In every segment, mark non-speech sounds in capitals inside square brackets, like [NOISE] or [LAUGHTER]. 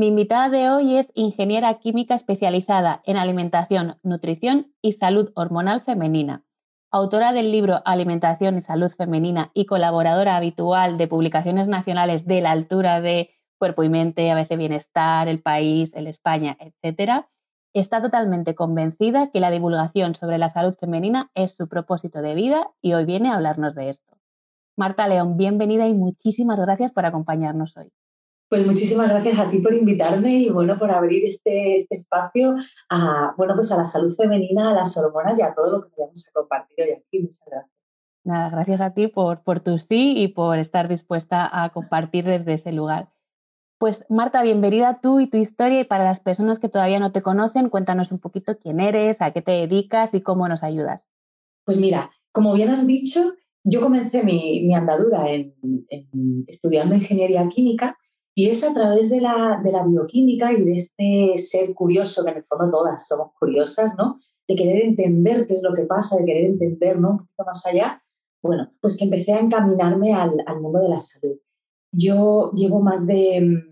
mi invitada de hoy es ingeniera química especializada en alimentación, nutrición y salud hormonal femenina, autora del libro Alimentación y Salud Femenina y colaboradora habitual de publicaciones nacionales de la altura de Cuerpo y Mente, a veces Bienestar, El País, El España, etc., está totalmente convencida que la divulgación sobre la salud femenina es su propósito de vida y hoy viene a hablarnos de esto. Marta León, bienvenida y muchísimas gracias por acompañarnos hoy. Pues muchísimas gracias a ti por invitarme y bueno, por abrir este, este espacio a, bueno, pues a la salud femenina, a las hormonas y a todo lo que vamos a compartir hoy aquí. Muchas gracias. Nada, gracias a ti por, por tu sí y por estar dispuesta a compartir desde ese lugar. Pues Marta, bienvenida tú y tu historia y para las personas que todavía no te conocen, cuéntanos un poquito quién eres, a qué te dedicas y cómo nos ayudas. Pues mira, como bien has dicho, yo comencé mi, mi andadura en, en, estudiando ingeniería química y es a través de la, de la bioquímica y de este ser curioso, que en el fondo todas somos curiosas, ¿no? De querer entender qué es lo que pasa, de querer entender, ¿no? Un poquito más allá. Bueno, pues que empecé a encaminarme al, al mundo de la salud. Yo llevo más de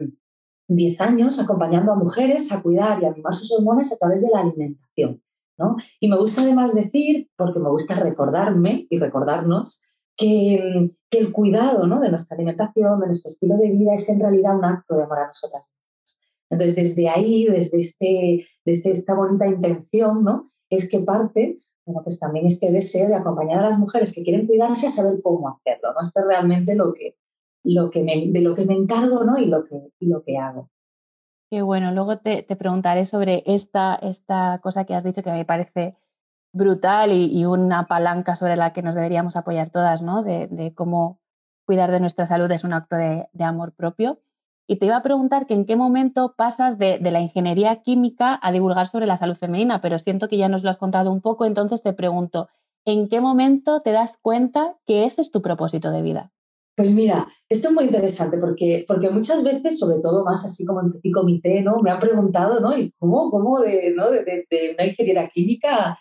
10 mm, años acompañando a mujeres a cuidar y a mimar sus hormonas a través de la alimentación. ¿no? Y me gusta además decir, porque me gusta recordarme y recordarnos, que, el cuidado ¿no? de nuestra alimentación, de nuestro estilo de vida, es en realidad un acto de amor a nosotras mismas. Entonces, desde ahí, desde, este, desde esta bonita intención, ¿no? es que parte bueno, pues también este deseo de acompañar a las mujeres que quieren cuidarse a saber cómo hacerlo. ¿no? Esto es realmente lo que, lo que me, de lo que me encargo ¿no? y, lo que, y lo que hago. Qué bueno, luego te, te preguntaré sobre esta, esta cosa que has dicho que me parece brutal y, una palanca sobre la que nos deberíamos apoyar todas, ¿no? De, cómo cuidar de nuestra salud es un acto de, amor propio. Y te iba a preguntar que en qué momento pasas de, la ingeniería química a divulgar sobre la salud femenina, pero siento que ya nos lo has contado un poco, entonces te pregunto, ¿en qué momento te das cuenta que ese es tu propósito de vida? Pues mira, esto es muy interesante porque, porque muchas veces, sobre todo más así como en petit comité, ¿no? Me han preguntado, ¿no? ¿Y cómo, cómo de, ¿no? de, una ingeniera química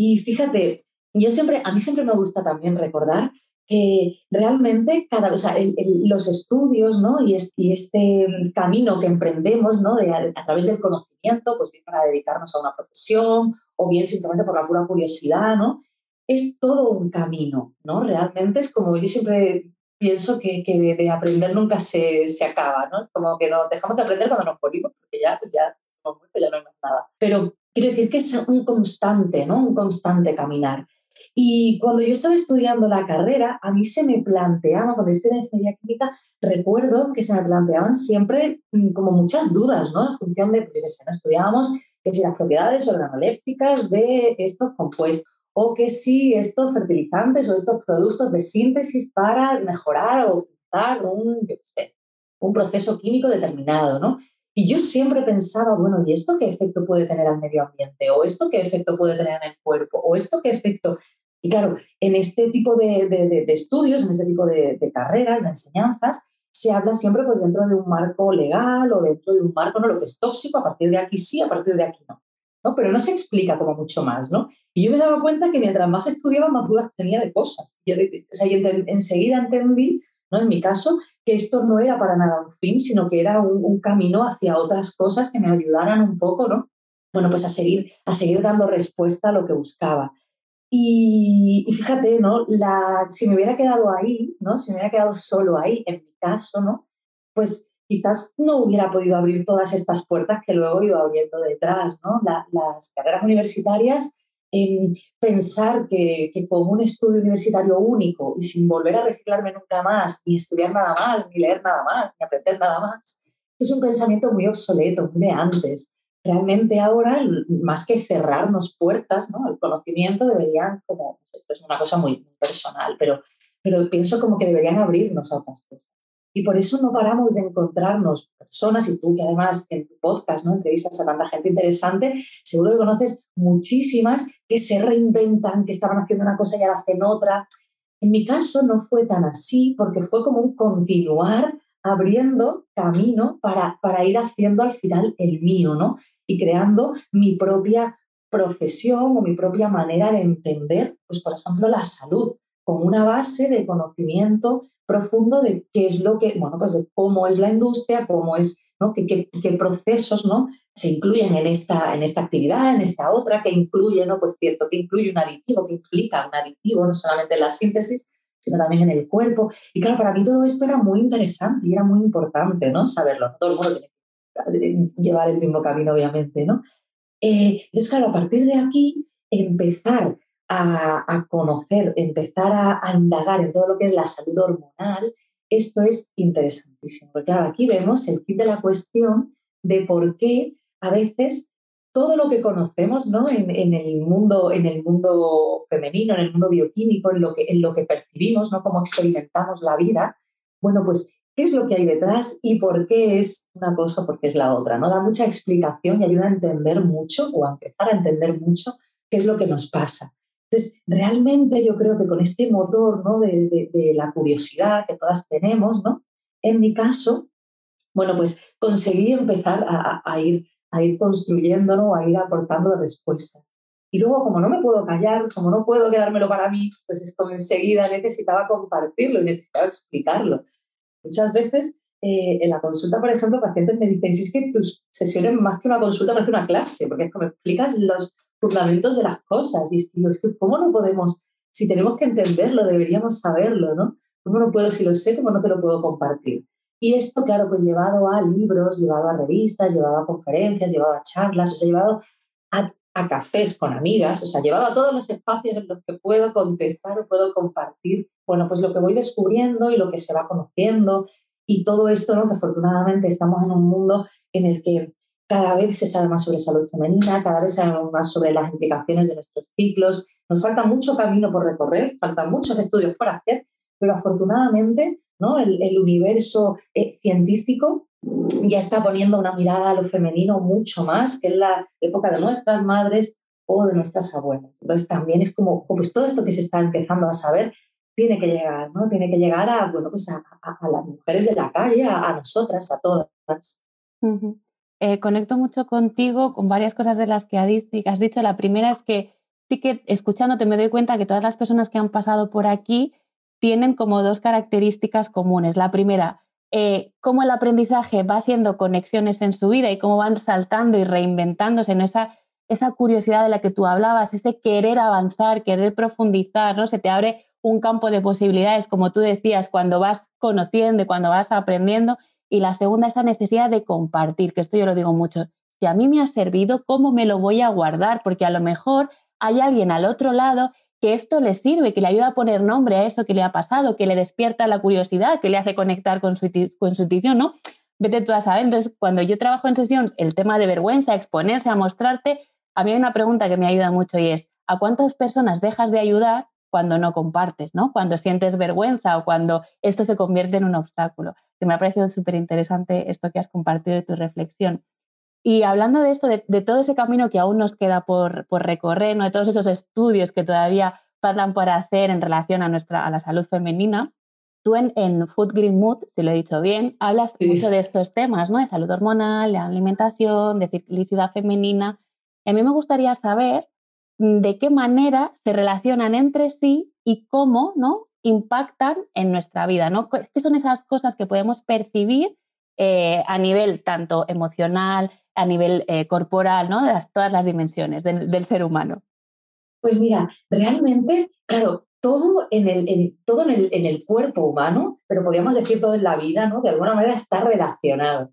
y fíjate, yo siempre, a mí siempre me gusta también recordar que realmente cada, o sea, los estudios ¿no? y, y, este camino que emprendemos ¿no? de, a, través del conocimiento, pues bien para dedicarnos a una profesión o bien simplemente por la pura curiosidad, ¿no? es todo un camino, ¿no? Realmente es como yo siempre pienso que, que de, aprender nunca se, se, acaba, ¿no? Es como que no, dejamos de aprender cuando nos morimos, porque ya, pues ya, ya no hay más nada. Pero Quiero decir que es un constante, ¿no? Un constante caminar. Y cuando yo estaba estudiando la carrera, a mí se me planteaba, cuando yo estudiaba ingeniería química, recuerdo que se me planteaban siempre mm, como muchas dudas, ¿no? En función de, pues, no estudiábamos que si las propiedades organolépticas de estos compuestos, o que si estos fertilizantes o estos productos de síntesis para mejorar o optimizar un, un proceso químico determinado, ¿no? Y yo siempre pensaba, bueno, ¿y esto qué efecto puede tener al medio ambiente? ¿O esto qué efecto puede tener en el cuerpo? ¿O esto qué efecto? Y claro, en este tipo de, de, de estudios, en este tipo de, carreras, de enseñanzas, se habla siempre pues dentro de un marco legal o dentro de un marco, ¿no? Lo que es tóxico, a partir de aquí sí, a partir de aquí no. ¿no? Pero no se explica como mucho más, ¿no? Y yo me daba cuenta que mientras más estudiaba, más dudas tenía de cosas. Y, o sea, y enseguida entendí, ¿no? En mi caso, que esto no era para nada un fin, sino que era un, camino hacia otras cosas que me ayudaran un poco, ¿no? Bueno, pues a seguir, a seguir dando respuesta a lo que buscaba. Y, fíjate, ¿no? La, si me hubiera quedado ahí, ¿no? Si me hubiera quedado solo ahí, en mi caso, ¿no? Pues quizás no hubiera podido abrir todas estas puertas que luego iba abriendo detrás, ¿no? las carreras universitarias en pensar que, que, con un estudio universitario único y sin volver a reciclarme nunca más, ni estudiar nada más, ni leer nada más, ni aprender nada más, es un pensamiento muy obsoleto, muy de antes. Realmente ahora, más que cerrarnos puertas ¿no? al conocimiento, deberían, como, esto es una cosa muy personal, pero, pero pienso como que deberían abrirnos a otras cosas. Y por eso no paramos de encontrarnos personas, y tú que además en tu podcast ¿no? entrevistas a tanta gente interesante, seguro que conoces muchísimas que se reinventan, que estaban haciendo una cosa y ahora hacen otra. En mi caso no fue tan así, porque fue como un continuar abriendo camino para, para ir haciendo al final el mío, ¿no? Y creando mi propia profesión o mi propia manera de entender, pues por ejemplo, la salud, con una base de conocimiento profundo de qué es lo que, bueno, pues de cómo es la industria, cómo es, ¿no? qué, qué, procesos, ¿no? se incluyen en esta, en esta actividad, en esta otra, que incluye, ¿no? Pues cierto, que incluye un aditivo, que implica un aditivo, no solamente en la síntesis, sino también en el cuerpo. Y claro, para mí todo esto era muy interesante y era muy importante, ¿no? Saberlo. Todo el mundo tiene que llevar el mismo camino, obviamente, ¿no? Eh, entonces, claro, a partir de aquí, empezar a, conocer, empezar a, indagar en todo lo que es la salud hormonal, esto es interesantísimo. Porque claro, aquí vemos el kit de la cuestión de por qué a veces todo lo que conocemos ¿no? en, el mundo, en el mundo femenino, en el mundo bioquímico, en lo que, en lo que percibimos, ¿no? cómo experimentamos la vida, bueno, pues qué es lo que hay detrás y por qué es una cosa por qué es la otra. ¿no? Da mucha explicación y ayuda a entender mucho o a empezar a entender mucho qué es lo que nos pasa. Entonces, realmente yo creo que con este motor ¿no? de, de la curiosidad que todas tenemos, ¿no? en mi caso, bueno, pues conseguí empezar a, ir, a ir construyéndolo, a ir aportando respuestas. Y luego, como no me puedo callar, como no puedo quedármelo para mí, pues esto enseguida necesitaba compartirlo y necesitaba explicarlo. Muchas veces eh, en la consulta, por ejemplo, pacientes me dicen, si es que tus sesiones más que una consulta parece una clase, porque es como explicas los fundamentos de las cosas. Y digo, es que ¿cómo no podemos, si tenemos que entenderlo, deberíamos saberlo, ¿no? ¿Cómo no puedo, si lo sé, cómo no te lo puedo compartir? Y esto, claro, pues llevado a libros, llevado a revistas, llevado a conferencias, llevado a charlas, o sea, llevado a, cafés con amigas, o sea, llevado a todos los espacios en los que puedo contestar o puedo compartir, bueno, pues lo que voy descubriendo y lo que se va conociendo y todo esto, ¿no? Que afortunadamente estamos en un mundo en el que cada vez se sabe más sobre salud femenina, cada vez se sabe más sobre las implicaciones de nuestros ciclos. Nos falta mucho camino por recorrer, faltan muchos estudios por hacer, pero afortunadamente ¿no? el, universo eh, científico ya está poniendo una mirada a lo femenino mucho más que en la época de nuestras madres o de nuestras abuelas. Entonces también es como, pues todo esto que se está empezando a saber tiene que llegar, ¿no? Tiene que llegar a, bueno, pues a, las mujeres de la calle, a, nosotras, a todas. Eh, conecto mucho contigo con varias cosas de las que has dicho. La primera es que sí que escuchándote me doy cuenta que todas las personas que han pasado por aquí tienen como dos características comunes. La primera, eh, cómo el aprendizaje va haciendo conexiones en su vida y cómo van saltando y reinventándose, en esa, esa curiosidad de la que tú hablabas, ese querer avanzar, querer profundizar, ¿no? Se te abre un campo de posibilidades, como tú decías, cuando vas conociendo y cuando vas aprendiendo. Y la segunda, esa necesidad de compartir, que esto yo lo digo mucho. Si a mí me ha servido, ¿cómo me lo voy a guardar? Porque a lo mejor hay alguien al otro lado que esto le sirve, que le ayuda a poner nombre a eso que le ha pasado, que le despierta la curiosidad, que le hace conectar con su, con su intuición, ¿no? Vete tú a saber. Entonces, cuando yo trabajo en sesión, el tema de vergüenza, exponerse, a mostrarte, a mí hay una pregunta que me ayuda mucho y es, ¿a cuántas personas dejas de ayudar cuando no compartes, ¿no? Cuando sientes vergüenza o cuando esto se convierte en un obstáculo. Que me ha parecido súper interesante esto que has compartido de tu reflexión. Y hablando de esto, de, todo ese camino que aún nos queda por, recorrer, ¿no? de todos esos estudios que todavía faltan por hacer en relación a, nuestra, a la salud femenina, tú en, Food Green Mood, si lo he dicho bien, hablas mucho de estos temas, ¿no? de salud hormonal, de alimentación, de felicidad femenina. a mí me gustaría saber de qué manera se relacionan entre sí y cómo ¿no? impactan en nuestra vida. ¿no? ¿Qué son esas cosas que podemos percibir eh, a nivel tanto emocional, a nivel eh, corporal, ¿no? de todas las dimensiones del, ser humano? Pues mira, realmente, claro, todo en el, todo en el, cuerpo humano, pero podríamos decir todo en la vida, ¿no? De alguna manera está relacionado.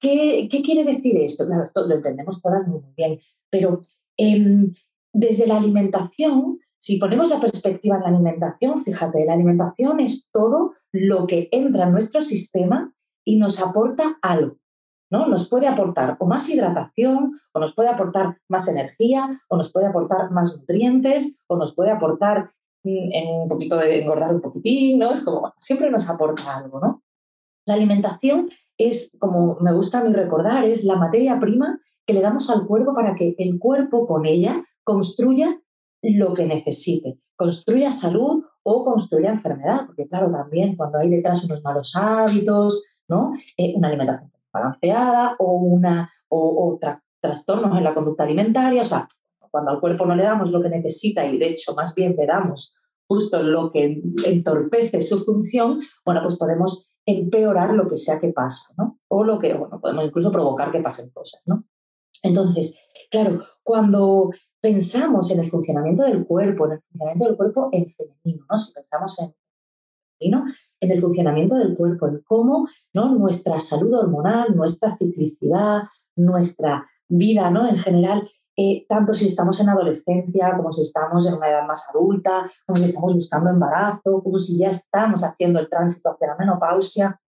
¿Qué, quiere decir esto? Claro, esto lo entendemos todas muy bien, pero em, desde la alimentación, si ponemos la perspectiva en la alimentación, fíjate, la alimentación es todo lo que entra en nuestro sistema y nos aporta algo. ¿no? Nos puede aportar o más hidratación, o nos puede aportar más energía, o nos puede aportar más nutrientes, o nos puede aportar mm, en un poquito de engordar un poquitín, ¿no? Es como, siempre nos aporta algo, ¿no? La alimentación es, como me gusta a mí recordar, es la materia prima que le damos al cuerpo para que el cuerpo con ella construya lo que necesite, construya salud o construya enfermedad, porque claro, también cuando hay detrás unos malos hábitos, ¿no? Eh, una alimentación balanceada o, una, o, trastornos en la conducta alimentaria, o sea, cuando al cuerpo no le damos lo que necesita y de hecho más bien le damos justo lo que entorpece su función, bueno, pues podemos empeorar lo que sea que pasa, ¿no? O lo que, bueno, podemos incluso provocar que pasen cosas, ¿no? Entonces, claro, cuando pensamos en el funcionamiento del cuerpo, en el funcionamiento del cuerpo en femenino, ¿no? Si pensamos en femenino, en el funcionamiento del cuerpo, en cómo ¿no? nuestra salud hormonal, nuestra ciclicidad, nuestra vida ¿no? en general eh, tanto si estamos en adolescencia, como si estamos en una edad más adulta, como si estamos buscando embarazo, como si ya estamos haciendo el tránsito hacia la menopausia,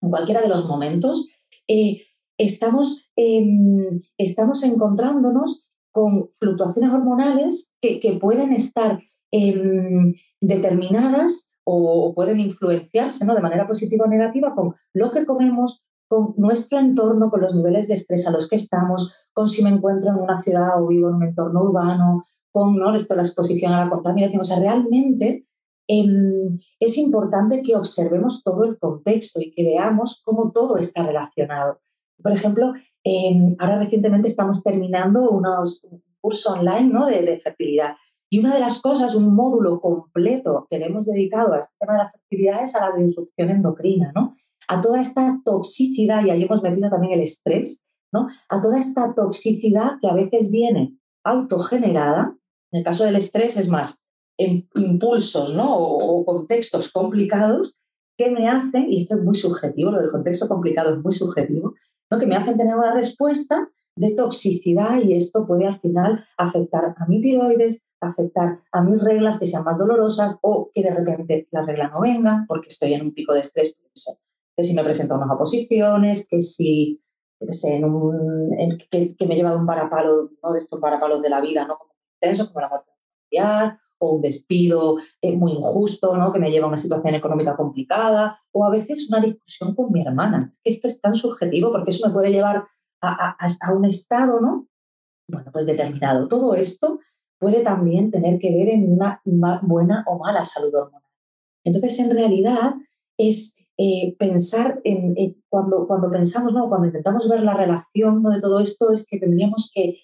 en cualquiera de los momentos, eh, estamos, em, estamos encontrándonos con fluctuaciones hormonales que, pueden estar em, determinadas o pueden influenciarse ¿no? de manera positiva o negativa con lo que comemos, con nuestro entorno, con los niveles de estrés a los que estamos, con si me encuentro en una ciudad o vivo en un entorno urbano, con ¿no? Esto, la exposición a la contaminación. O sea, realmente em, es importante que observemos todo el contexto y que veamos cómo todo está relacionado. Por ejemplo, em, ahora recientemente estamos terminando unos, un curso online ¿no? de, de fertilidad. Y una de las cosas, un módulo completo que le hemos dedicado a este tema de la fertilidad es a la disrupción endocrina, ¿no? a toda esta toxicidad, y ahí hemos metido también el estrés, ¿no? a toda esta toxicidad que a veces viene autogenerada, en el caso del estrés es más, en impulsos ¿no? o, contextos complicados que me hacen, y esto es muy subjetivo, lo del contexto complicado es muy subjetivo, ¿no? que me hacen tener una respuesta de toxicidad y esto puede al final afectar a mi tiroides, afectar a mis reglas que sean más dolorosas o que de repente la regla no venga porque estoy en un pico de estrés, que si me presento unas oposiciones, que si que, me lleva de un parapalo, no de estos parapalos de la vida, ¿no? como intenso, como la muerte familiar, o un despido eh, muy injusto, ¿no? que me lleva a una situación económica complicada, o a veces una discusión con mi hermana. esto es tan subjetivo porque eso me puede llevar a, un estado, ¿no? Bueno, pues determinado. Todo esto puede también tener que ver en una buena o mala salud hormonal. Entonces, en realidad, es eh, pensar en, cuando, cuando pensamos, ¿no? cuando intentamos ver la relación de todo esto, es que tendríamos que,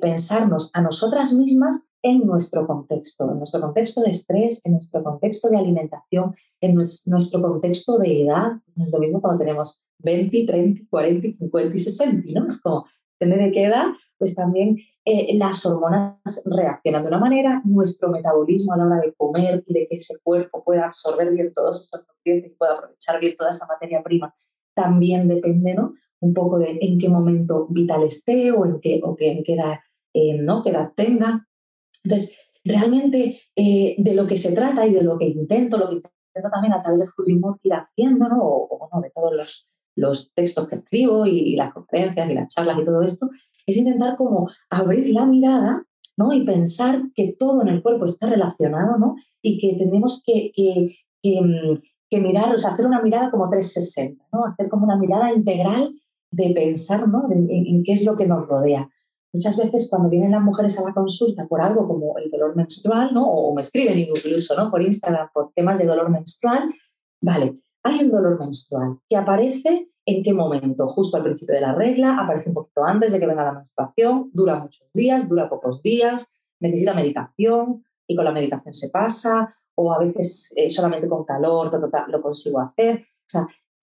pensarnos a nosotras mismas en nuestro contexto, en nuestro contexto de estrés, en nuestro contexto de alimentación, en nuestro contexto de edad. No es lo mismo cuando tenemos 20, 30, 40, 50 y 60, ¿no? Es como, depende de qué edad, pues también eh, las hormonas reaccionan de una manera, nuestro metabolismo a la hora de comer y de que ese cuerpo pueda absorber bien todos esos nutrientes y pueda aprovechar bien toda esa materia prima, también depende, ¿no? Un poco de en qué momento vital esté o en qué, o en qué edad, eh, ¿no? qué edad tenga. Entonces, realmente eh, de lo que se trata y de lo que intento, lo que intento también a través de Futrimod ir haciendo, ¿no? O, o de todos los, los textos que escribo y, las conferencias y las charlas y todo esto, es intentar como abrir la mirada ¿no? y pensar que todo en el cuerpo está relacionado ¿no? y que tenemos que, que, que, mm, mirar, o sea, hacer una mirada como 360, ¿no? hacer como una mirada integral de pensar ¿no? en, qué es lo que nos rodea. Muchas veces cuando vienen las mujeres a la consulta por algo como el dolor menstrual, ¿no? o me escriben incluso ¿no? por Instagram por temas de dolor menstrual, vale, hay un dolor menstrual que aparece en qué momento, justo al principio de la regla, aparece un poquito antes de que venga la menstruación, dura muchos días, dura pocos días, necesita medicación y con la medicación se pasa, o a veces eh, solamente con calor lo consigo hacer.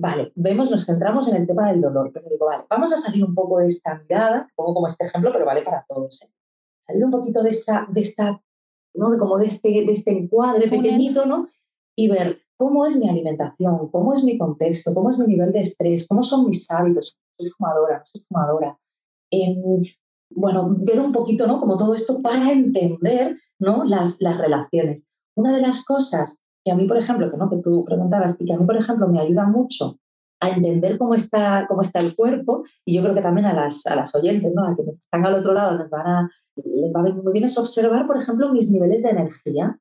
Vale, vemos, nos centramos en el tema del dolor, pero digo, vale, vamos a salir un poco de esta mirada, pongo como este ejemplo, pero vale para todos. ¿eh? Salir un poquito de esta, de esta, ¿no? De como de este, de este encuadre pequeñito, ¿no? Y ver cómo es mi alimentación, cómo es mi contexto, cómo es mi nivel de estrés, cómo son mis hábitos, soy fumadora, no soy fumadora. Em, bueno, ver un poquito, ¿no? Como todo esto para entender, ¿no? Las, las relaciones. Una de las cosas que a mí, por ejemplo, que, ¿no? que tú preguntabas y que a mí, por ejemplo, me ayuda mucho a entender cómo está, cómo está el cuerpo, y yo creo que también a las, a las oyentes, ¿no? a quienes están al otro lado, les, van a, les va a venir muy bien es observar, por ejemplo, mis niveles de energía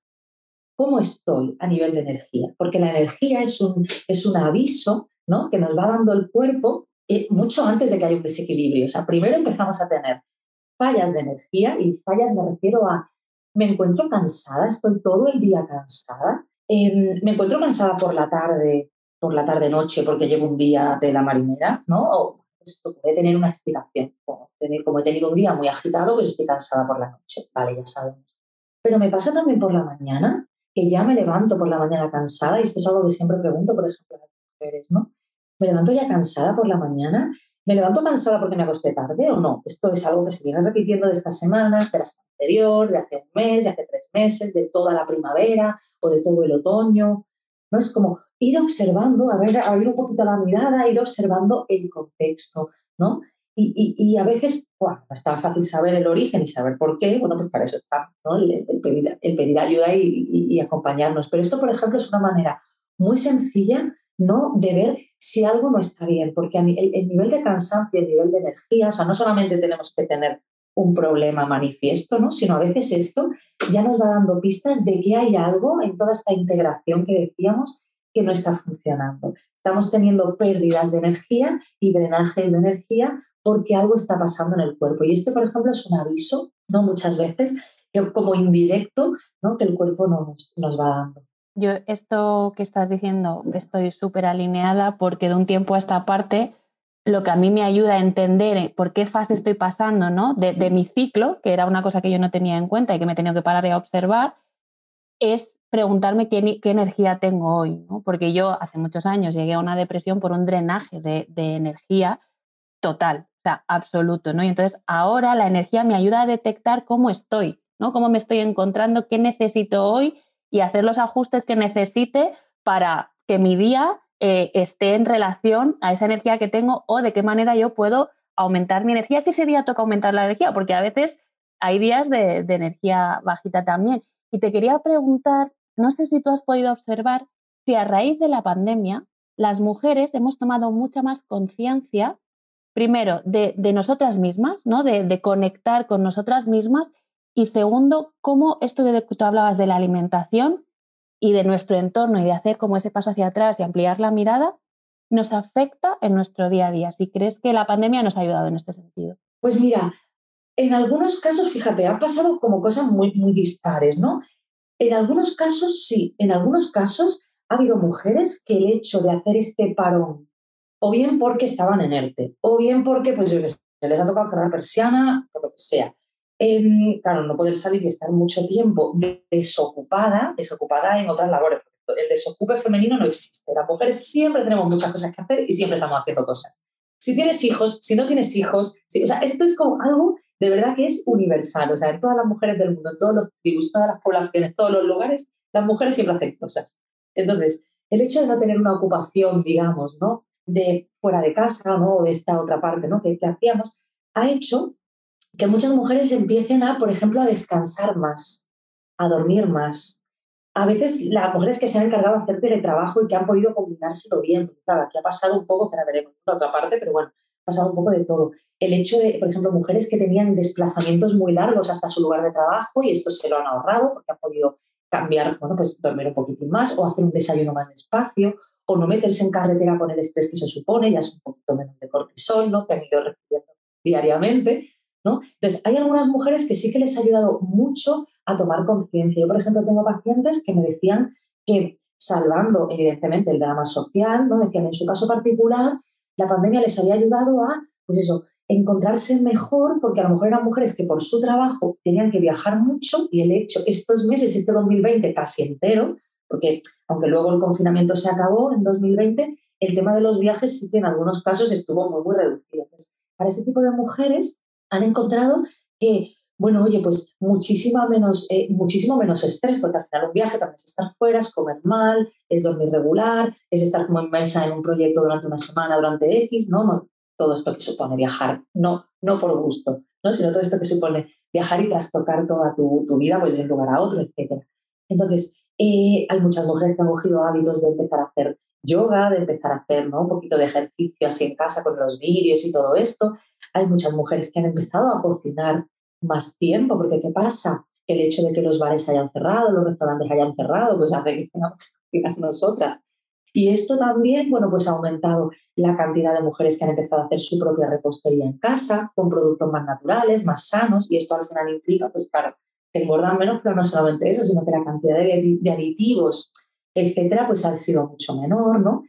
cómo estoy a nivel de energía, porque la energía es un, es un aviso ¿no? que nos va dando el cuerpo eh, mucho antes de que haya un desequilibrio. O sea, primero empezamos a tener fallas de energía y fallas me refiero a me encuentro cansada, estoy todo el día cansada, em, me encuentro cansada por la tarde, por la tarde-noche porque llevo un día de la marinera, ¿no? O esto puede tener una explicación. Como, como he tenido un día muy agitado, pues estoy cansada por la noche, vale, ya sabemos. Pero me pasa también por la mañana, que ya me levanto por la mañana cansada, y esto es algo que siempre pregunto, por ejemplo, a las mujeres, ¿no? Me levanto ya cansada por la mañana, me levanto cansada porque me acosté tarde o no. Esto es algo que se viene repitiendo de estas semanas, de la semana anterior, de hace un mes, de hace tres meses, de toda la primavera o de todo el otoño. ¿No? Es como ir observando, a ver, abrir un poquito la mirada, ir observando el contexto, ¿no? Y, a veces, bueno, no es tan fácil saber el origen y saber por qué, bueno, pues para eso está ¿no? el, pedir, ayuda y, acompañarnos. Pero esto, por ejemplo, es una manera muy sencilla ¿no? de ver si algo no está bien, porque el, el nivel de cansancio, el nivel de energía, o sea, no solamente tenemos que tener un problema manifiesto, ¿no? sino a veces esto ya nos va dando pistas de que hay algo en toda esta integración que decíamos que no está funcionando. Estamos teniendo pérdidas de energía y drenajes de energía porque algo está pasando en el cuerpo. Y este, por ejemplo, es un aviso, ¿no? Muchas veces, como indirecto, ¿no? Que el cuerpo nos, nos va dando. Yo esto que estás diciendo estoy súper alineada porque de un tiempo a esta parte lo que a mí me ayuda a entender por qué fase estoy pasando ¿no? de, de mi ciclo, que era una cosa que yo no tenía en cuenta y que me he tenido que parar y observar, es preguntarme qué, qué energía tengo hoy, ¿no? porque yo hace muchos años llegué a una depresión por un drenaje de, de, energía total, o sea, absoluto, ¿no? Y entonces ahora la energía me ayuda a detectar cómo estoy, ¿no? Cómo me estoy encontrando, qué necesito hoy y hacer los ajustes que necesite para que mi día eh, esté en relación a esa energía que tengo o de qué manera yo puedo aumentar mi energía si ese día toca aumentar la energía, porque a veces hay días de, de energía bajita también. Y te quería preguntar, no sé si tú has podido observar si a raíz de la pandemia las mujeres hemos tomado mucha más conciencia, primero, de, de, nosotras mismas, ¿no? De, de, conectar con nosotras mismas, y segundo, cómo esto de que tú hablabas de la alimentación y de nuestro entorno y de hacer como ese paso hacia atrás y ampliar la mirada, nos afecta en nuestro día a día. Si crees que la pandemia nos ha ayudado en este sentido. Pues mira, en algunos casos, fíjate, han pasado como cosas muy, muy dispares, ¿no? En algunos casos sí, en algunos casos ha habido mujeres que el hecho de hacer este parón, o bien porque estaban en ERTE, o bien porque pues, se les ha tocado cerrar persiana, por lo que sea. Em, claro, no poder salir y estar mucho tiempo desocupada, desocupada en otras labores. El desocupe femenino no existe. Las mujeres siempre tenemos muchas cosas que hacer y siempre estamos haciendo cosas. Si tienes hijos, si no tienes hijos, o sea, esto es como algo de verdad que es universal. O sea, en todas las mujeres del mundo, en todos los tribus, todas las poblaciones, todos los lugares, las mujeres siempre hacen cosas. Entonces, el hecho de no tener una ocupación, digamos, ¿no? De fuera de casa, ¿no? De esta otra parte, ¿no? Que, que hacíamos, ha hecho que muchas mujeres empiecen a, por ejemplo, a descansar más, a dormir más. A veces las mujeres que se han encargado de hacer teletrabajo y que han podido combinárselo bien, claro, aquí ha pasado un poco, que veremos por otra parte, pero bueno, ha pasado un poco de todo. El hecho de, por ejemplo, mujeres que tenían desplazamientos muy largos hasta su lugar de trabajo y esto se lo han ahorrado porque han podido cambiar, bueno, pues dormir un poquitín más o hacer un desayuno más despacio o no meterse en carretera con el estrés que se supone, ya es un poquito menos de cortisol, ¿no? Que han ido recibiendo diariamente. Entonces, hay algunas mujeres que sí que les ha ayudado mucho a tomar conciencia. Yo, por ejemplo, tengo pacientes que me decían que, salvando evidentemente el drama social, ¿no? decían en su caso particular, la pandemia les había ayudado a, pues eso, encontrarse mejor, porque a lo mejor eran mujeres que por su trabajo tenían que viajar mucho y el hecho, estos meses, este 2020 casi entero, porque aunque luego el confinamiento se acabó en 2020, el tema de los viajes sí que en algunos casos estuvo muy, muy reducido. Entonces, para ese tipo de mujeres, han encontrado que, bueno, oye, pues muchísima menos, eh, muchísimo menos estrés, porque al final un viaje también es estar fuera, es comer mal, es dormir regular, es estar como inmersa en un proyecto durante una semana, durante X, ¿no? todo esto que supone viajar, no, no por gusto, ¿no? sino todo esto que supone viajar y trastocar toda tu, tu vida pues, de un lugar a otro, etc. Entonces, eh, hay muchas mujeres que han cogido hábitos de empezar a hacer yoga, de empezar a hacer ¿no? un poquito de ejercicio así en casa con los vídeos y todo esto, hay muchas mujeres que han empezado a cocinar más tiempo, porque ¿qué pasa? Que el hecho de que los bares hayan cerrado, los restaurantes hayan cerrado, pues hace que tengamos que cocinar nosotras. Y esto también, bueno, pues ha aumentado la cantidad de mujeres que han empezado a hacer su propia repostería en casa, con productos más naturales, más sanos, y esto al final implica, pues claro, que engordan menos, pero no solamente eso, sino que la cantidad de, de aditivos, etcétera, pues ha sido mucho menor, ¿no?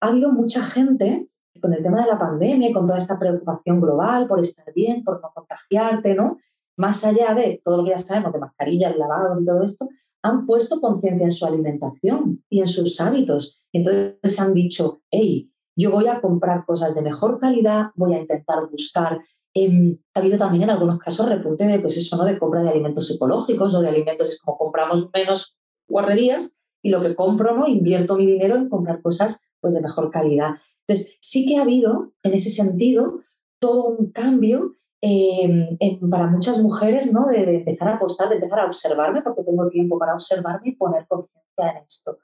Ha habido mucha gente con el tema de la pandemia, con toda esta preocupación global por estar bien, por no contagiarte, ¿no? Más allá de todo lo que ya sabemos de mascarillas, lavado y todo esto, han puesto conciencia en su alimentación y en sus hábitos. Entonces han dicho, hey, yo voy a comprar cosas de mejor calidad, voy a intentar buscar. Eh, ha habido también en algunos casos repunte de, pues eso, ¿no? de compra de alimentos ecológicos o de alimentos, es como compramos menos guarrerías y lo que compro, ¿no? invierto mi dinero en comprar cosas pues, de mejor calidad. Entonces, sí que ha habido en ese sentido todo un cambio Em, para muchas mujeres, ¿no? De, empezar a apostar, de empezar a observarme, porque tengo tiempo para observarme y poner conciencia en esto.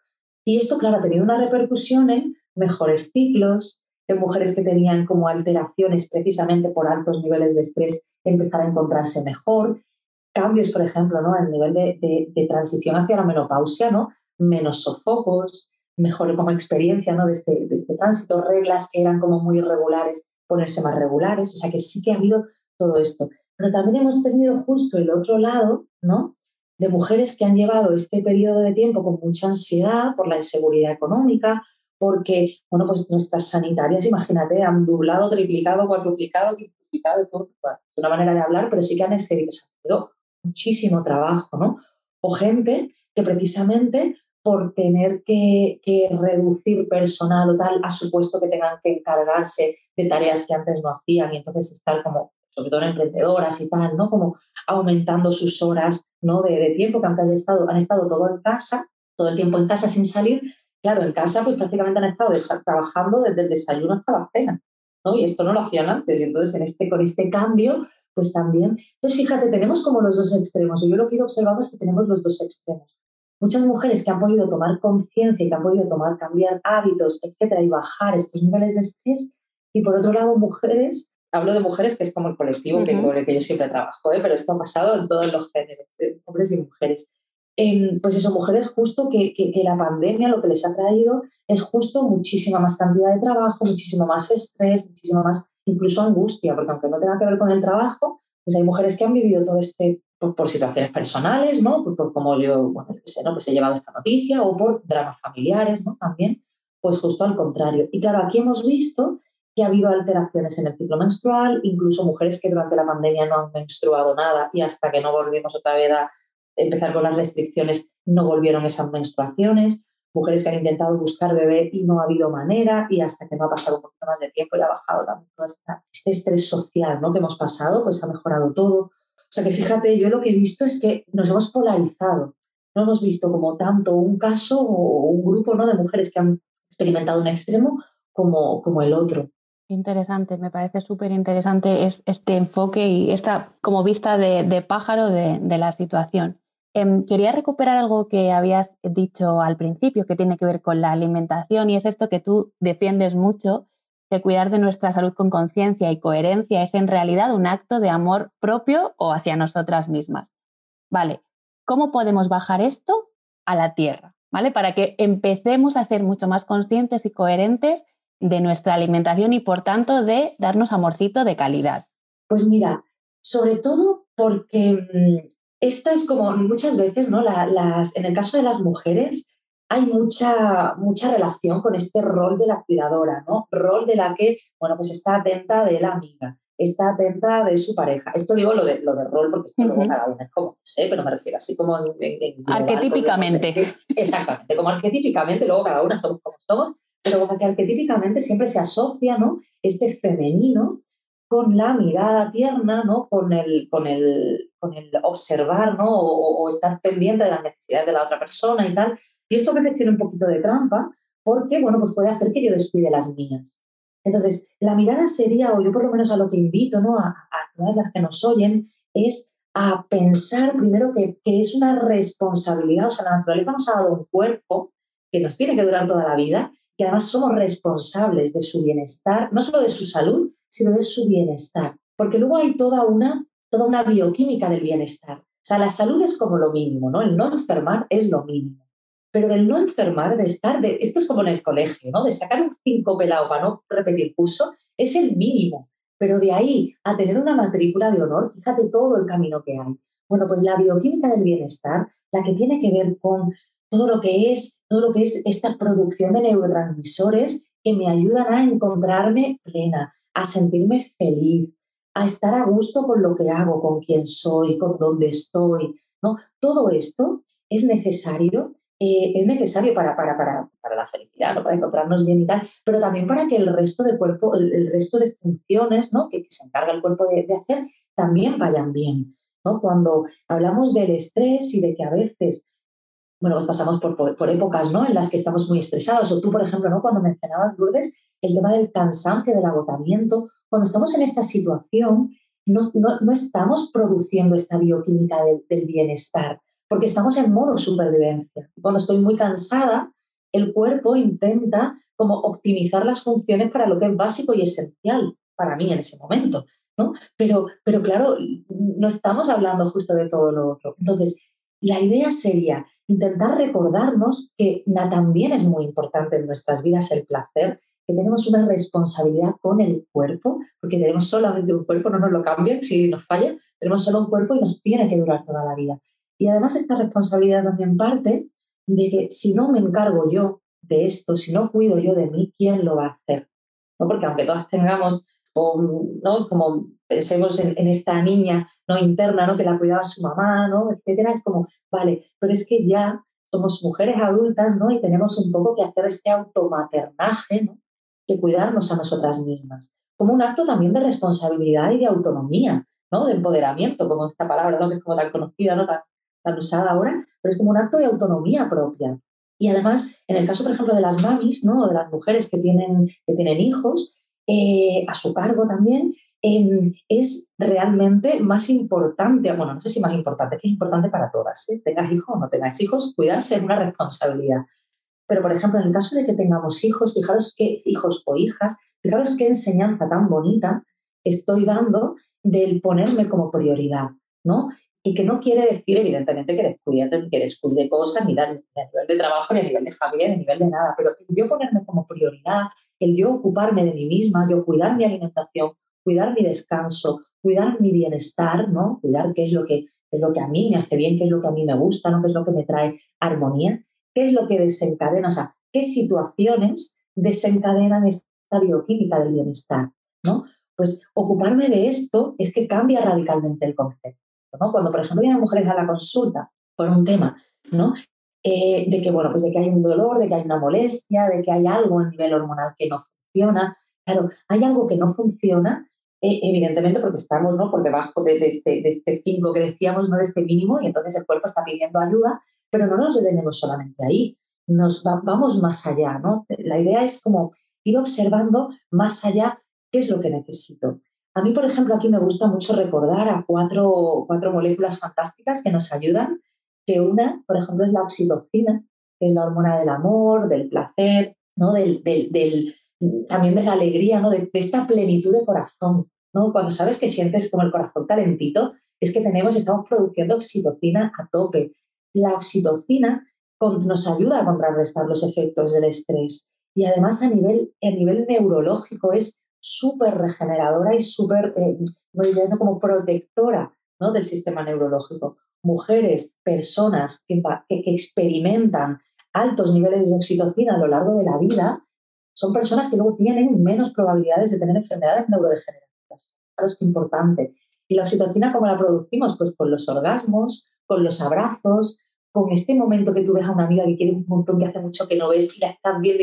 Y esto, claro, ha tenido una repercusión en mejores ciclos, en mujeres que tenían como alteraciones precisamente por altos niveles de estrés, empezar a encontrarse mejor, cambios, por ejemplo, ¿no? el nivel de, de, transición hacia la menopausia, ¿no? Menos sofocos, mejor como experiencia ¿no? de, este, de este tránsito, reglas que eran como muy irregulares, ponerse más regulares, o sea que sí que ha habido todo esto. Pero también hemos tenido justo el otro lado, ¿no? De mujeres que han llevado este periodo de tiempo con mucha ansiedad por la inseguridad económica, porque, bueno, pues nuestras sanitarias, imagínate, han doblado, triplicado, cuatruplicado, quintuplicado, es una manera de hablar, pero sí que han excedido muchísimo trabajo, ¿no? O gente que precisamente por tener que, reducir personal o tal, ha supuesto que tengan que encargarse de tareas que antes no hacían y entonces estar como sobre todo emprendedoras y tal, ¿no? Como aumentando sus horas ¿no? de, tiempo, que aunque han estado, han estado todo en casa, todo el tiempo en casa sin salir, claro, en casa pues prácticamente han estado trabajando desde el desayuno hasta la cena, ¿no? Y esto no lo hacían antes, y entonces en este, con este cambio, pues también, entonces fíjate, tenemos como los dos extremos, y yo lo que he observado es que tenemos los dos extremos. Muchas mujeres que han podido tomar conciencia y que han podido tomar, cambiar hábitos, etcétera, y bajar estos niveles de estrés, y por otro lado, mujeres hablo de mujeres, que es como el colectivo que, con el que yo siempre trabajo, ¿eh? pero esto ha pasado en todos los géneros, hombres y mujeres. Em, pues eso, mujeres justo que, que, la pandemia lo que les ha traído es justo muchísima más cantidad de trabajo, muchísimo más estrés, muchísimo más incluso angustia, porque aunque no tenga que ver con el trabajo, pues hay mujeres que han vivido todo este por, situaciones personales, ¿no? Por, por como yo, bueno, sé, ¿no? Pues he llevado esta noticia o por dramas familiares, ¿no? También, pues justo al contrario. Y claro, aquí hemos visto que ha habido alteraciones en el ciclo menstrual, incluso mujeres que durante la pandemia no han menstruado nada y hasta que no volvimos otra vez a empezar con las restricciones no volvieron esas menstruaciones, mujeres que han intentado buscar bebé y no ha habido manera y hasta que no ha pasado un poquito más de tiempo y ha bajado también todo este estrés social ¿no? que hemos pasado, pues ha mejorado todo. Sea que fíjate, yo lo que he visto es que nos hemos polarizado. No hemos visto como tanto un caso o un grupo ¿no? de mujeres que han experimentado un extremo como, como el otro. Interesante, me parece súper interesante este enfoque y esta como vista de, pájaro de, la situación. Em, quería recuperar algo que habías dicho al principio que tiene que ver con la alimentación y es esto que tú defiendes mucho, que cuidar de nuestra salud con conciencia y coherencia es en realidad un acto de amor propio o hacia nosotras mismas. Vale, ¿cómo podemos bajar esto a la tierra? ¿Vale? Para que empecemos a ser mucho más conscientes y coherentes de nuestra alimentación y por tanto de darnos amorcito de calidad? Pues mira, sobre todo porque mm, esta es como muchas veces, ¿no? las, en el caso de las mujeres hay mucha, mucha relación con este rol de la cuidadora, ¿no? Rol de la que, bueno, pues está atenta de la amiga, está atenta de su pareja. Esto digo lo de, lo de rol porque esto luego cada una es como, sé, pero me refiero así como en, arquetípicamente. Exactamente, como arquetípicamente, luego cada una somos como somos, pero como que arquetípicamente siempre se asocia ¿no? este femenino con la mirada tierna, ¿no? con, el, con, el, con el observar ¿no? O, estar pendiente de las necesidades de la otra persona y tal. Y esto a veces tiene un poquito de trampa porque bueno, pues puede hacer que yo descuide las mías. Entonces, la mirada sería, o yo por lo menos a lo que invito ¿no? a, a todas las que nos oyen, es a pensar primero que, que, es una responsabilidad, o sea, la naturaleza nos ha dado un cuerpo que nos tiene que durar toda la vida que además somos responsables de su bienestar, no solo de su salud, sino de su bienestar. Porque luego hay toda una, toda una bioquímica del bienestar. O sea, la salud es como lo mínimo, ¿no? El no enfermar es lo mínimo. Pero del no enfermar, de estar, de, esto es como en el colegio, ¿no? De sacar un 5 pelado para no repetir curso, es el mínimo. Pero de ahí a tener una matrícula de honor, fíjate todo el camino que hay. Bueno, pues la bioquímica del bienestar, la que tiene que ver con todo lo que es, todo lo que es esta producción de neurotransmisores que me ayudan a encontrarme plena, a sentirme feliz, a estar a gusto con lo que hago, con quién soy, con dónde estoy. ¿no? Todo esto es necesario, eh, es necesario para, para, para, para, la felicidad, ¿no? para encontrarnos bien y tal, pero también para que el resto de cuerpo, el, resto de funciones ¿no? que, se encarga el cuerpo de, hacer también vayan bien. ¿no? Cuando hablamos del estrés y de que a veces bueno, pues pasamos por, por, épocas ¿no? en las que estamos muy estresados. O tú, por ejemplo, ¿no? cuando mencionabas, Lourdes, el tema del cansancio, del agotamiento. Cuando estamos en esta situación, no, no, estamos produciendo esta bioquímica del bienestar, porque estamos en modo supervivencia. Cuando estoy muy cansada, el cuerpo intenta como optimizar las funciones para lo que es básico y esencial para mí en ese momento. ¿no? Pero, pero claro, no estamos hablando justo de todo lo otro. Entonces, la idea sería intentar recordarnos que también es muy importante en nuestras vidas el placer, que tenemos una responsabilidad con el cuerpo, porque tenemos solamente un cuerpo, no nos lo cambien si nos falla, tenemos solo un cuerpo y nos tiene que durar toda la vida. Y además esta responsabilidad también parte de que si no me encargo yo de esto, si no cuido yo de mí, ¿quién lo va a hacer? ¿No? Porque aunque todas tengamos, ¿no? como pensemos en, esta niña ¿no? interna, ¿no? que la cuidaba su mamá, ¿no? etcétera, es como, vale, pero es que ya somos mujeres adultas ¿no? y tenemos un poco que hacer este automaternaje, ¿no? que cuidarnos a nosotras mismas, como un acto también de responsabilidad y de autonomía, ¿no? de empoderamiento, como esta palabra ¿no? que es como tan conocida, ¿no? Tan usada ahora, pero es como un acto de autonomía propia. Y además, en el caso, por ejemplo, de las mamis, ¿no? de las mujeres que tienen, que tienen hijos, eh, a su cargo también, Em, es realmente más importante, bueno, no sé si más importante, que es importante para todas, ¿eh? tengas hijos o no tengas hijos, cuidarse es una responsabilidad. Pero, por ejemplo, en el caso de que tengamos hijos, fijaros qué hijos o hijas, fijaros qué enseñanza tan bonita estoy dando del ponerme como prioridad, ¿no? Y que no quiere decir, evidentemente, que descuide, que descuide cosas, ni, a nivel de trabajo, ni a nivel de familia, ni a nivel de nada, pero yo ponerme como prioridad, el yo ocuparme de mí misma, yo cuidar mi alimentación, cuidar mi descanso, cuidar mi bienestar, ¿no? Cuidar qué es lo que, es lo que a mí me hace bien, qué es lo que a mí me gusta, ¿no? Qué es lo que me trae armonía, qué es lo que desencadena, o sea, qué situaciones desencadenan esta bioquímica del bienestar, ¿no? Pues ocuparme de esto es que cambia radicalmente el concepto, Cuando, por ejemplo, vienen mujeres a la consulta por un tema, ¿no? Eh, de que, bueno, pues de que hay un dolor, de que hay una molestia, de que hay algo a nivel hormonal que no funciona. Claro, hay algo que no funciona eh, evidentemente porque estamos ¿no? por debajo de, este, de este 5 que decíamos, ¿no? de este mínimo, y entonces el cuerpo está pidiendo ayuda, pero no nos detenemos solamente ahí, nos vamos más allá. ¿no? La idea es como ir observando más allá qué es lo que necesito. A mí, por ejemplo, aquí me gusta mucho recordar a cuatro, cuatro moléculas fantásticas que nos ayudan, que una, por ejemplo, es la oxitocina, que es la hormona del amor, del placer, ¿no? del, del, también de la alegría, ¿no? De, esta plenitud de corazón, ¿no? Cuando sabes que sientes como el corazón calentito, es que tenemos, estamos produciendo oxitocina a tope. La oxitocina nos ayuda a contrarrestar los efectos del estrés y además a nivel, a nivel neurológico es súper regeneradora y súper, eh, como protectora ¿no? del sistema neurológico. Mujeres, personas que, experimentan altos niveles de oxitocina a lo largo de la vida, son personas que luego tienen menos probabilidades de tener enfermedades neurodegenerativas. Claro, es importante. Y la oxitocina, ¿cómo la producimos? Pues con los orgasmos, con los abrazos, con este momento que tú ves a una amiga que quieres un montón, que hace mucho que no ves y la estás viendo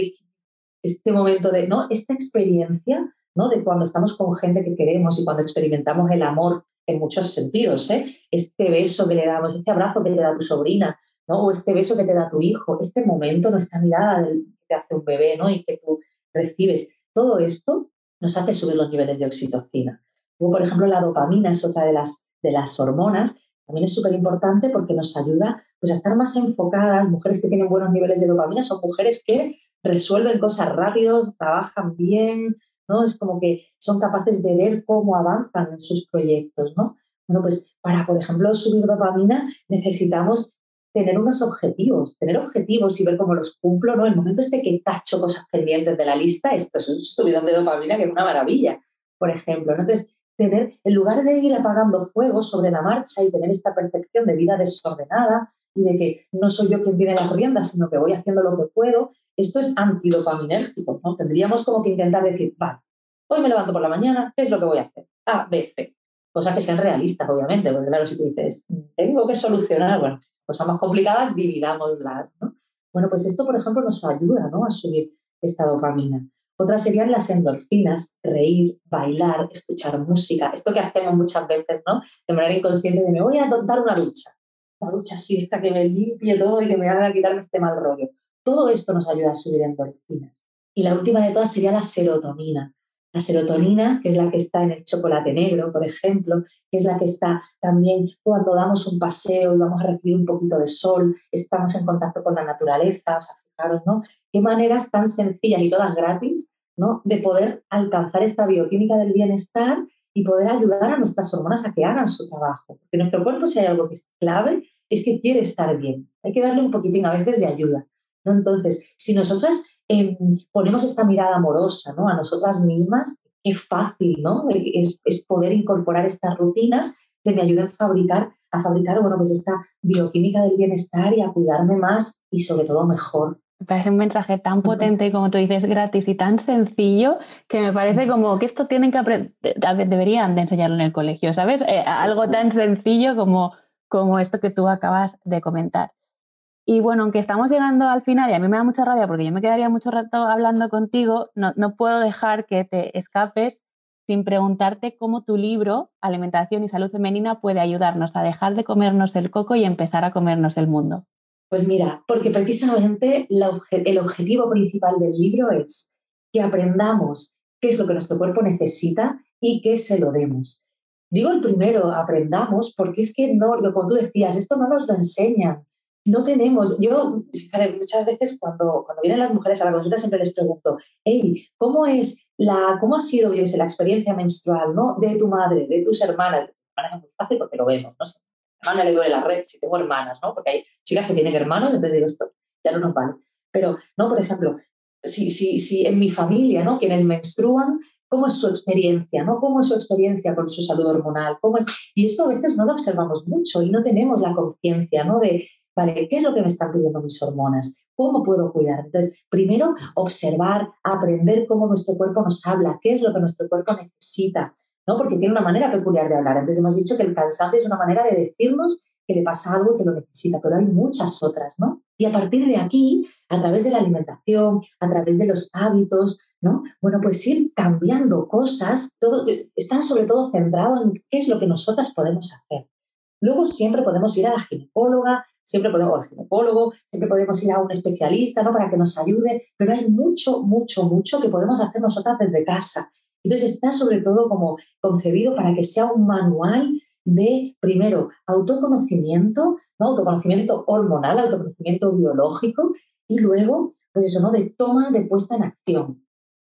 este momento de, ¿no? Esta experiencia, ¿no? De cuando estamos con gente que queremos y cuando experimentamos el amor en muchos sentidos, ¿eh? Este beso que le damos, este abrazo que le da tu sobrina, ¿no? O este beso que te da tu hijo, este momento, nuestra mirada del, te hace un bebé y que tú recibes. Todo esto nos hace subir los niveles de oxitocina. Por ejemplo, la dopamina es otra de las, de las hormonas. También es súper importante porque nos ayuda pues, a estar más enfocadas. Mujeres que tienen buenos niveles de dopamina son mujeres que resuelven cosas rápido, trabajan bien, ¿no? Es como que son capaces de ver cómo avanzan en sus proyectos, ¿no? Bueno, pues para, por ejemplo, subir dopamina necesitamos tener unos objetivos, tener objetivos y ver cómo los cumplo, ¿no? El momento este que tacho cosas pendientes de la lista, esto es un subidón de dopamina que es una maravilla, por ejemplo. Entonces, tener, en lugar de ir apagando fuegos sobre la marcha y tener esta percepción de vida desordenada y de que no soy yo quien tiene las riendas, sino que voy haciendo lo que puedo, esto es antidopaminérgico, ¿no? Tendríamos como que intentar decir, vale, hoy me levanto por la mañana, ¿qué es lo que voy a hacer? A, B, C. Cosas que sean realistas, obviamente, porque claro, si tú dices, tengo que solucionar, bueno, cosas más complicadas, dividámoslas, ¿no? Bueno, pues esto, por ejemplo, nos ayuda ¿no? a subir esta dopamina. Otras serían las endorfinas, reír, bailar, escuchar música. Esto que hacemos muchas veces, ¿no? De manera inconsciente, de me voy a dar una ducha. Ducha así, esta que me limpie todo y que me haga quitarme este mal rollo. Todo esto nos ayuda a subir endorfinas. Y la última de todas sería la serotonina. La serotonina, que es la que está en el chocolate negro, por ejemplo, que es la que está también cuando damos un paseo y vamos a recibir un poquito de sol, estamos en contacto con la naturaleza, o sea, fijaros, ¿no? Qué maneras tan sencillas y todas gratis, ¿no? De poder alcanzar esta bioquímica del bienestar y poder ayudar a nuestras hormonas a que hagan su trabajo. Porque nuestro cuerpo, si hay algo que es clave, es que quiere estar bien. Hay que darle un poquitín a veces de ayuda. ¿no? Entonces, si nosotras Em, ponemos esta mirada amorosa ¿no? a nosotras mismas, qué fácil ¿no? es, poder incorporar estas rutinas que me ayuden a fabricar, a fabricar bueno, pues esta bioquímica del bienestar y a cuidarme más y sobre todo mejor. Me parece un mensaje tan potente, como tú dices, gratis y tan sencillo, que me parece como que esto tienen que aprender, deberían de enseñarlo en el colegio, ¿sabes? Eh, algo tan sencillo como, como esto que tú acabas de comentar. Y bueno, aunque estamos llegando al final y a mí me da mucha rabia porque yo me quedaría mucho rato hablando contigo, no, no puedo dejar que te escapes sin preguntarte cómo tu libro, Alimentación y Salud Femenina, puede ayudarnos a dejar de comernos el coco y empezar a comernos el mundo. Pues mira, porque precisamente el objetivo principal del libro es que aprendamos qué es lo que nuestro cuerpo necesita y que se lo demos. Digo el primero, aprendamos, porque es que no, como tú decías, esto no nos lo enseñan no tenemos, yo, muchas veces cuando, cuando vienen las mujeres a la consulta siempre les pregunto, hey, ¿cómo es la, cómo ha sido, yo la experiencia menstrual, ¿no? De tu madre, de tus hermanas. Es muy fácil porque lo vemos, ¿no? Hermana le duele la red si tengo hermanas, ¿no? Porque hay chicas que tienen hermanos, entonces digo esto, ya no nos vale. Pero, ¿no? Por ejemplo, si, si, si en mi familia, ¿no? Quienes menstruan, cómo es su experiencia, ¿no? Cómo es su experiencia con su salud hormonal, cómo es... Y esto a veces no lo observamos mucho y no tenemos la conciencia, ¿no? De, ¿vale? ¿Qué es lo que me están pidiendo mis hormonas? ¿Cómo puedo cuidar? Entonces, primero, observar, aprender cómo nuestro cuerpo nos habla, qué es lo que nuestro cuerpo necesita, ¿no? Porque tiene una manera peculiar de hablar. Antes hemos dicho que el cansancio es una manera de decirnos que le pasa algo que lo necesita, pero hay muchas otras, ¿no? Y a partir de aquí, a través de la alimentación, a través de los hábitos, ¿no? Bueno, pues ir cambiando cosas, todo, está sobre todo centrado en qué es lo que nosotras podemos hacer. Luego siempre podemos ir a la ginecóloga, siempre podemos, al ginecólogo, siempre podemos ir a un especialista ¿no? para que nos ayude, pero hay mucho, mucho, mucho que podemos hacer nosotras desde casa. Entonces está sobre todo como concebido para que sea un manual de, primero, autoconocimiento, ¿no? autoconocimiento hormonal, autoconocimiento biológico, y luego, pues eso, ¿no? de toma de puesta en acción.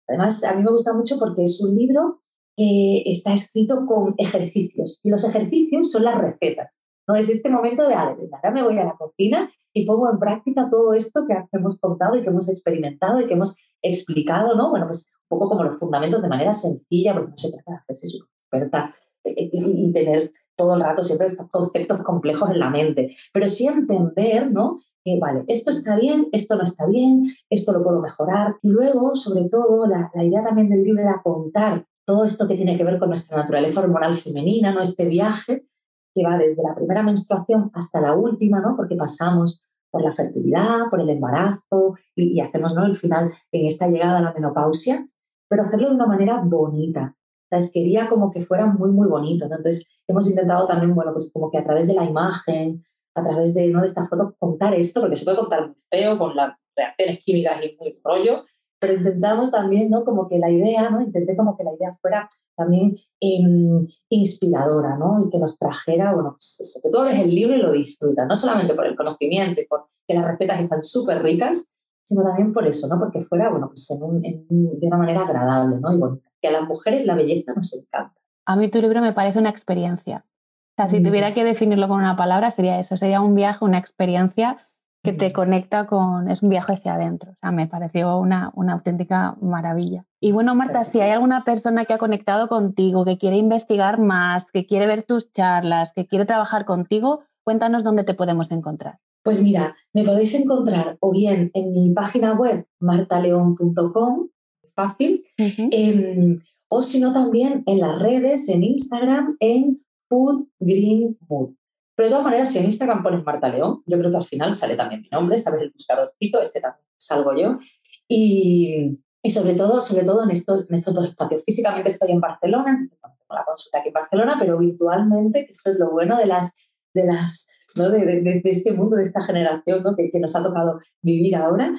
Además, a mí me gusta mucho porque es un libro que está escrito con ejercicios, y los ejercicios son las recetas. No es este momento de, ahora me voy a la cocina y pongo en práctica todo esto que hemos contado y que hemos experimentado y que hemos explicado, ¿no? Bueno, pues un poco como los fundamentos de manera sencilla, porque no se trata de hacerse súper experta eh, eh, y, tener todo el rato siempre estos conceptos complejos en la mente, pero sí entender, ¿no? Que, vale, esto está bien, esto no está bien, esto lo puedo mejorar. Y luego, sobre todo, la, la idea también del libro era contar todo esto que tiene que ver con nuestra naturaleza hormonal femenina, ¿no? Este viaje que va desde la primera menstruación hasta la última, ¿no? Porque pasamos por la fertilidad, por el embarazo y, hacemos ¿no? el final en esta llegada a la menopausia, pero hacerlo de una manera bonita. Entonces quería como que fuera muy, muy bonito. Entonces hemos intentado también, bueno, pues como que a través de la imagen, a través de, ¿no? de esta foto, contar esto, porque se puede contar feo con las reacciones químicas y muy rollo, pero intentamos también, ¿no? Como que la idea, ¿no? Intenté como que la idea fuera también em, inspiradora, ¿no? Y que nos trajera, bueno, pues eso, que todo es el libro y lo disfruta, no solamente por el conocimiento y por que las recetas están súper ricas, sino también por eso, ¿no? Porque fuera, bueno, pues de una manera agradable, ¿no? Y bueno, que a las mujeres la belleza nos encanta. A mí tu libro me parece una experiencia. O sea, si tuviera que definirlo con una palabra, sería eso, sería un viaje, una experiencia que te conecta con, es un viaje hacia adentro. O sea, me pareció una, una auténtica maravilla. Y bueno, Marta, si hay alguna persona que ha conectado contigo, que quiere investigar más, que quiere ver tus charlas, que quiere trabajar contigo, cuéntanos dónde te podemos encontrar. Pues mira, me podéis encontrar o bien en mi página web martaleon.com, fácil, em, o si no también en las redes, en Instagram, en Food Green Mood. Pero de todas maneras, si en Instagram pones Marta León, yo creo que al final sale también mi nombre, sabes el buscadorcito, este también salgo yo. Y, y sobre todo, sobre todo en estos, en estos dos espacios. Físicamente estoy en Barcelona, entonces tengo la consulta aquí en Barcelona, pero virtualmente, que esto es lo bueno de las, de las ¿no? de, de, de, este mundo, de esta generación ¿no? que, que, nos ha tocado vivir ahora,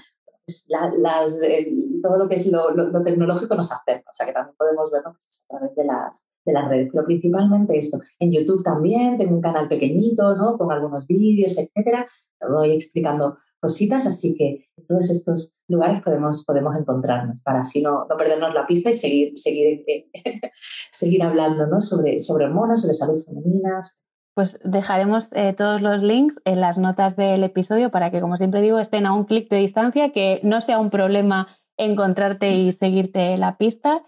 pues la, las, todo lo que es lo, lo, lo, tecnológico nos acerca, o sea que también podemos verlo pues, a través de las, de las redes, pero principalmente esto. En YouTube también tengo un canal pequeñito, ¿no? con algunos vídeos, etcétera, voy explicando cositas, así que en todos estos lugares podemos, podemos encontrarnos para así no, no perdernos la pista y seguir, seguir, eh, [LAUGHS] seguir hablando ¿no? sobre, sobre hormonas, sobre salud femenina, pues dejaremos eh, todos los links en las notas del episodio para que, como siempre digo, estén a un clic de distancia, que no sea un problema encontrarte y seguirte la pista.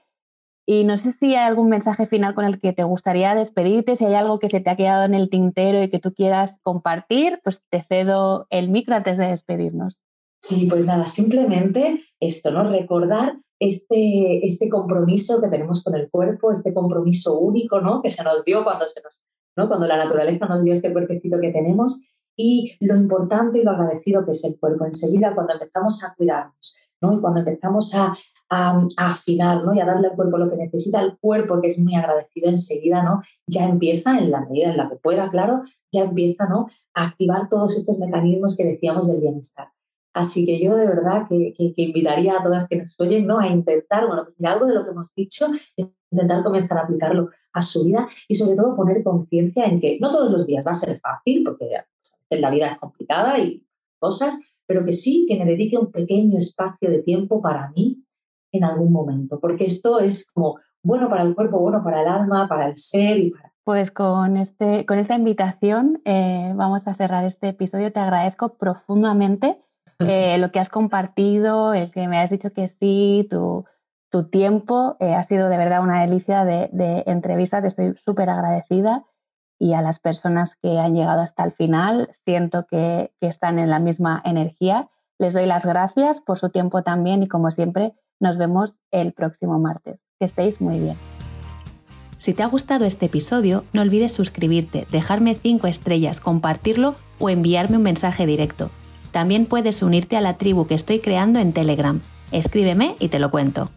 Y no sé si hay algún mensaje final con el que te gustaría despedirte, si hay algo que se te ha quedado en el tintero y que tú quieras compartir, pues te cedo el micro antes de despedirnos. Sí, pues nada, simplemente esto, ¿no? Recordar este, este compromiso que tenemos con el cuerpo, este compromiso único, ¿no? Que se nos dio cuando se nos ¿no? cuando la naturaleza nos dio este cuerpecito que tenemos y lo importante y lo agradecido que es el cuerpo. Enseguida, cuando empezamos a cuidarnos ¿no? y cuando empezamos a, a, afinar ¿no? y a darle al cuerpo lo que necesita, el cuerpo que es muy agradecido enseguida, ¿no? ya empieza, en la medida en la que pueda, claro, ya empieza ¿no? a activar todos estos mecanismos que decíamos del bienestar. Así que yo de verdad que, que, que, invitaría a todas que nos oyen ¿no? a intentar, bueno, pues algo de lo que hemos dicho, intentar comenzar a aplicarlo a su vida y sobre todo poner conciencia en que no todos los días va a ser fácil, porque pues, la vida es complicada y cosas, pero que sí que me dedique un pequeño espacio de tiempo para mí en algún momento, porque esto es como bueno para el cuerpo, bueno para el alma, para el ser y para... Pues con, este, con esta invitación eh, vamos a cerrar este episodio. Te agradezco profundamente eh, lo que has compartido, el que me has dicho que sí, tu, tu tiempo. Eh, ha sido de verdad una delicia de, de entrevista, te estoy súper agradecida y a las personas que han llegado hasta el final, siento que, que están en la misma energía. Les doy las gracias por su tiempo también y como siempre nos vemos el próximo martes. Que estéis muy bien. Si te ha gustado este episodio, no olvides suscribirte, dejarme 5 estrellas, compartirlo o enviarme un mensaje directo. También puedes unirte a la tribu que estoy creando en Telegram. Escríbeme y te lo cuento.